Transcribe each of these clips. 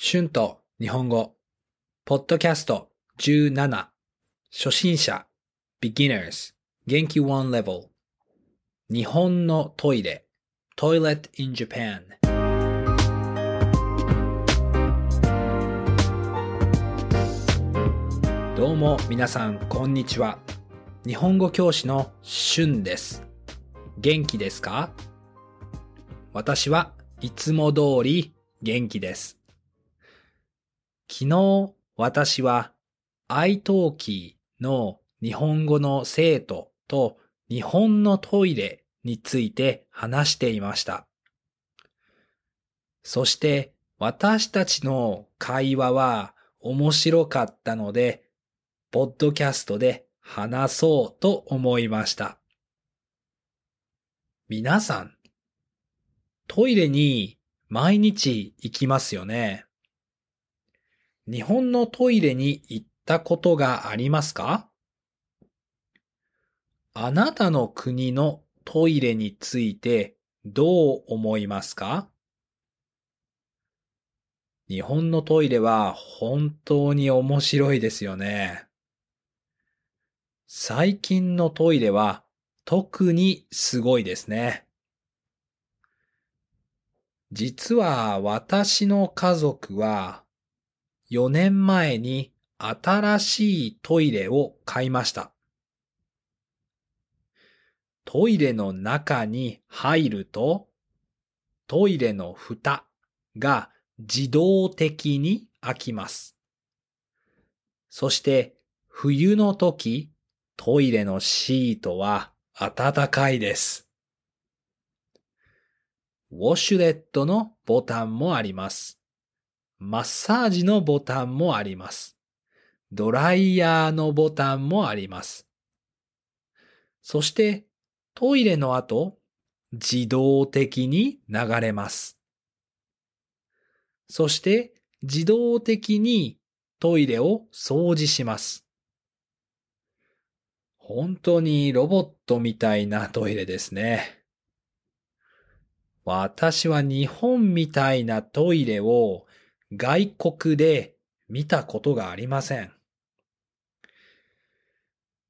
春と日本語、ポッドキャスト17、初心者、beginners、元気 one level、日本のトイレ、toilet in Japan。どうも皆さん、こんにちは。日本語教師の春です。元気ですか？私はいつも通り元気です。昨日私は i t a l の日本語の生徒と日本のトイレについて話していました。そして私たちの会話は面白かったので、ポッドキャストで話そうと思いました。皆さん、トイレに毎日行きますよね。日本のトイレに行ったことがありますか？あなたの国のトイレについてどう思いますか？日本のトイレは本当に面白いですよね。最近のトイレは特にすごいですね。実は私の家族は4年前に新しいトイレを買いました。トイレの中に入るとトイレの蓋が自動的に開きます。そして冬の時トイレのシートは暖かいです。ウォシュレットのボタンもあります。マッサージのボタンもあります。ドライヤーのボタンもあります。そしてトイレの後、自動的に流れます。そして自動的にトイレを掃除します。本当にロボットみたいなトイレですね。私は日本みたいなトイレを外国で見たことがありません。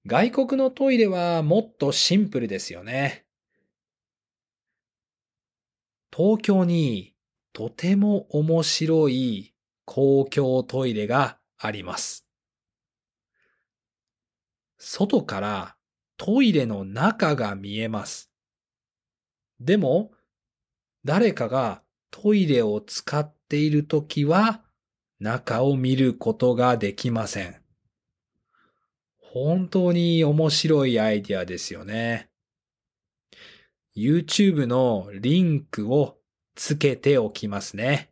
外国のトイレはもっとシンプルですよね。東京にとても面白い公共トイレがあります。外からトイレの中が見えます。でも、誰かがトイレを使っているときは中を見ることができません。本当に面白いアイディアですよね。YouTube のリンクをつけておきますね。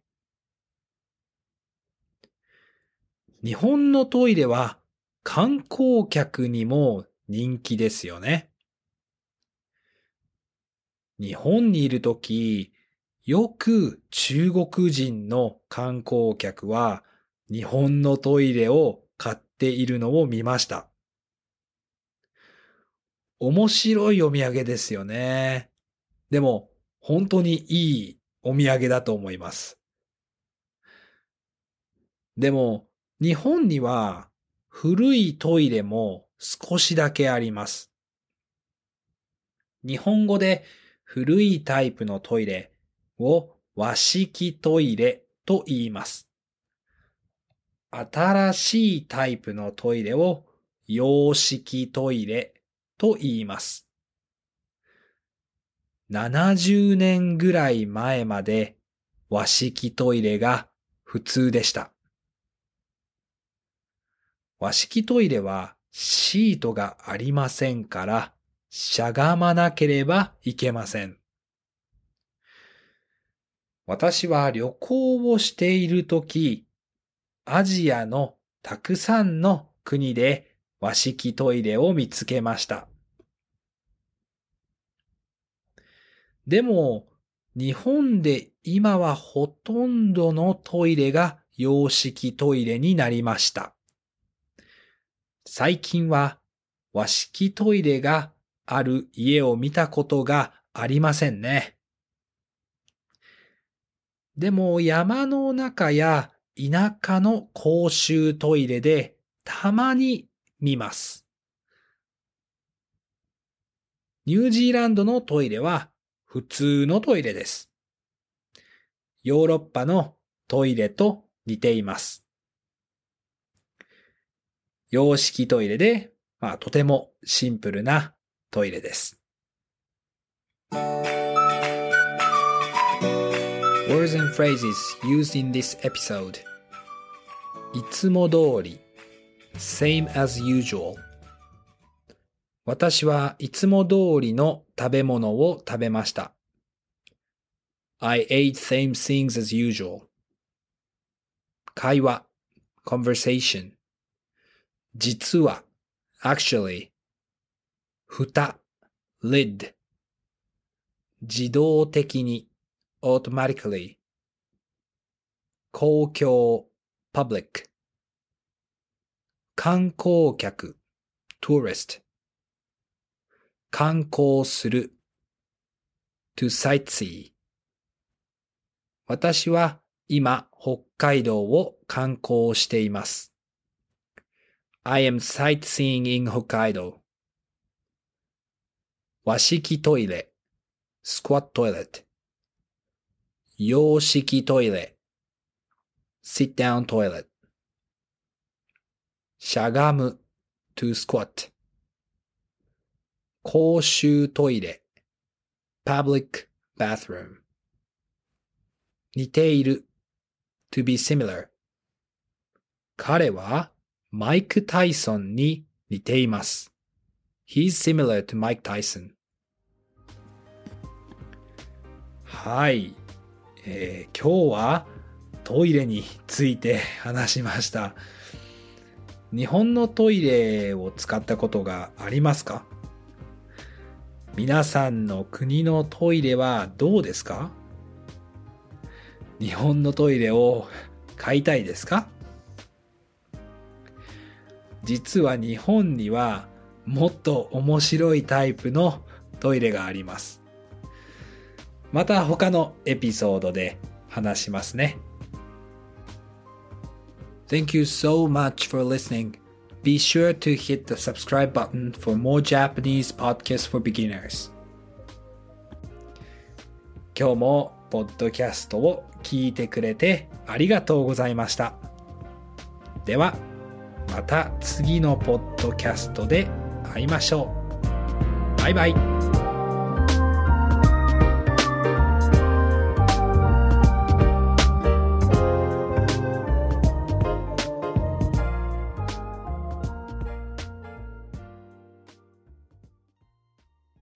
日本のトイレは観光客にも人気ですよね。日本にいるとき、よく中国人の観光客は日本のトイレを買っているのを見ました。面白いお土産ですよね。でも本当にいいお土産だと思います。でも日本には古いトイレも少しだけあります。日本語で古いタイプのトイレを和式トイレと言います。新しいタイプのトイレを洋式トイレと言います。70年ぐらい前まで和式トイレが普通でした。和式トイレはシートがありませんからしゃがまなければいけません。私は旅行をしているとき、アジアのたくさんの国で和式トイレを見つけました。でも、日本で今はほとんどのトイレが洋式トイレになりました。最近は和式トイレがある家を見たことがありませんね。でも山の中や田舎の公衆トイレでたまに見ます。ニュージーランドのトイレは普通のトイレです。ヨーロッパのトイレと似ています。洋式トイレで、まあ、とてもシンプルなトイレです。Words and phrases used in this episode いつも通り same as usual 私はいつも通りの食べ物を食べました。I ate same things as usual 会話 conversation 実は actually 蓋 lid 自動的に automatically 公共 public 観光客 tourist 観光する to sightsee 私は今北海道を観光しています。I am sightseeing in 北海道和式トイレ squat toilet 洋式トイレ sit down toilet しゃがむ to squat 公衆トイレ public bathroom 似ている to be similar 彼はマイク・タイソンに似ています。He's similar to Mike Tyson はい。えー、今日はトイレについて話しました。日本のトイレを使ったことがありますか？皆さんの国のトイレはどうですか？日本のトイレを買いたいですか？実は日本にはもっと面白いタイプのトイレがあります。また他のエピソードで話しますね。Thank you so much for listening. Be sure to hit the subscribe button for more Japanese podcasts for beginners. 今日もポッドキャストを聞いてくれてありがとうございました。では、また次のポッドキャストで会いましょう。バイバイ。